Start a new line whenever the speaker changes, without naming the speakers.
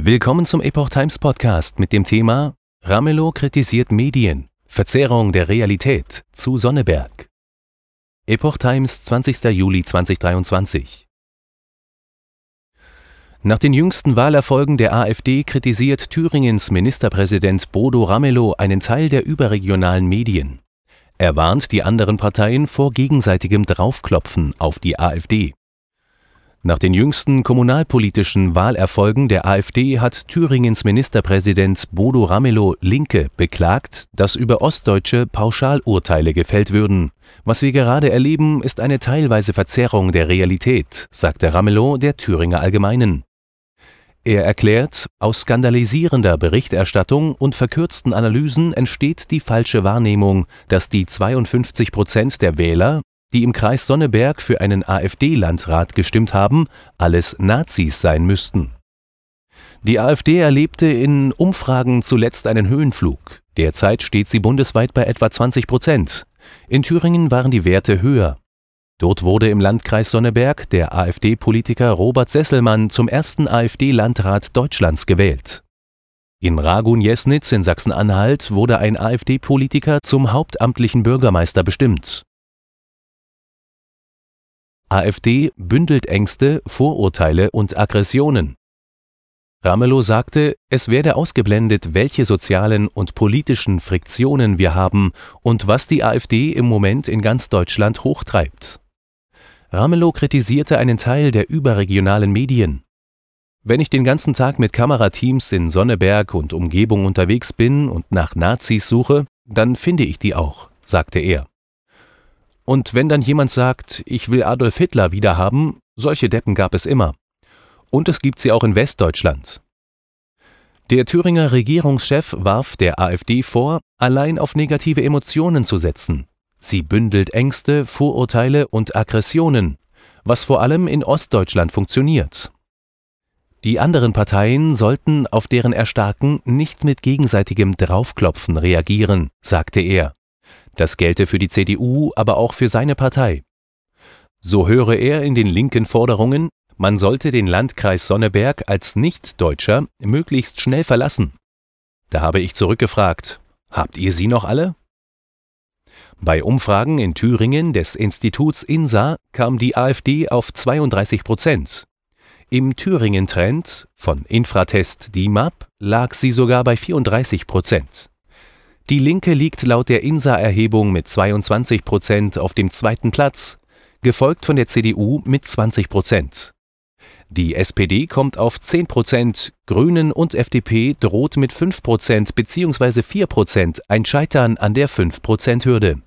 Willkommen zum Epoch Times Podcast mit dem Thema Ramelow kritisiert Medien, Verzerrung der Realität zu Sonneberg. Epoch Times 20. Juli 2023. Nach den jüngsten Wahlerfolgen der AfD kritisiert Thüringens Ministerpräsident Bodo Ramelow einen Teil der überregionalen Medien. Er warnt die anderen Parteien vor gegenseitigem Draufklopfen auf die AfD. Nach den jüngsten kommunalpolitischen Wahlerfolgen der AfD hat Thüringens Ministerpräsident Bodo Ramelow Linke beklagt, dass über Ostdeutsche Pauschalurteile gefällt würden. Was wir gerade erleben, ist eine teilweise Verzerrung der Realität, sagte Ramelow der Thüringer Allgemeinen. Er erklärt, aus skandalisierender Berichterstattung und verkürzten Analysen entsteht die falsche Wahrnehmung, dass die 52 Prozent der Wähler die im Kreis Sonneberg für einen AfD-Landrat gestimmt haben, alles Nazis sein müssten. Die AfD erlebte in Umfragen zuletzt einen Höhenflug. Derzeit steht sie bundesweit bei etwa 20 Prozent. In Thüringen waren die Werte höher. Dort wurde im Landkreis Sonneberg der AfD-Politiker Robert Sesselmann zum ersten AfD-Landrat Deutschlands gewählt. In Ragun-Jesnitz in Sachsen-Anhalt wurde ein AfD-Politiker zum hauptamtlichen Bürgermeister bestimmt. AfD bündelt Ängste, Vorurteile und Aggressionen. Ramelow sagte, es werde ausgeblendet, welche sozialen und politischen Friktionen wir haben und was die AfD im Moment in ganz Deutschland hochtreibt. Ramelow kritisierte einen Teil der überregionalen Medien. Wenn ich den ganzen Tag mit Kamerateams in Sonneberg und Umgebung unterwegs bin und nach Nazis suche, dann finde ich die auch, sagte er. Und wenn dann jemand sagt, ich will Adolf Hitler wiederhaben, solche Deppen gab es immer. Und es gibt sie auch in Westdeutschland. Der Thüringer Regierungschef warf der AfD vor, allein auf negative Emotionen zu setzen. Sie bündelt Ängste, Vorurteile und Aggressionen, was vor allem in Ostdeutschland funktioniert. Die anderen Parteien sollten auf deren Erstarken nicht mit gegenseitigem Draufklopfen reagieren, sagte er. Das gelte für die CDU, aber auch für seine Partei. So höre er in den linken Forderungen, man sollte den Landkreis Sonneberg als Nicht-Deutscher möglichst schnell verlassen. Da habe ich zurückgefragt, habt ihr sie noch alle? Bei Umfragen in Thüringen des Instituts INSA kam die AfD auf 32 Prozent. Im Thüringen-Trend von Infratest DIMAP lag sie sogar bei 34 Prozent. Die Linke liegt laut der INSA-Erhebung mit 22 Prozent auf dem zweiten Platz, gefolgt von der CDU mit 20 Prozent. Die SPD kommt auf 10 Prozent, Grünen und FDP droht mit 5 Prozent bzw. 4 Prozent ein Scheitern an der 5 Prozent Hürde.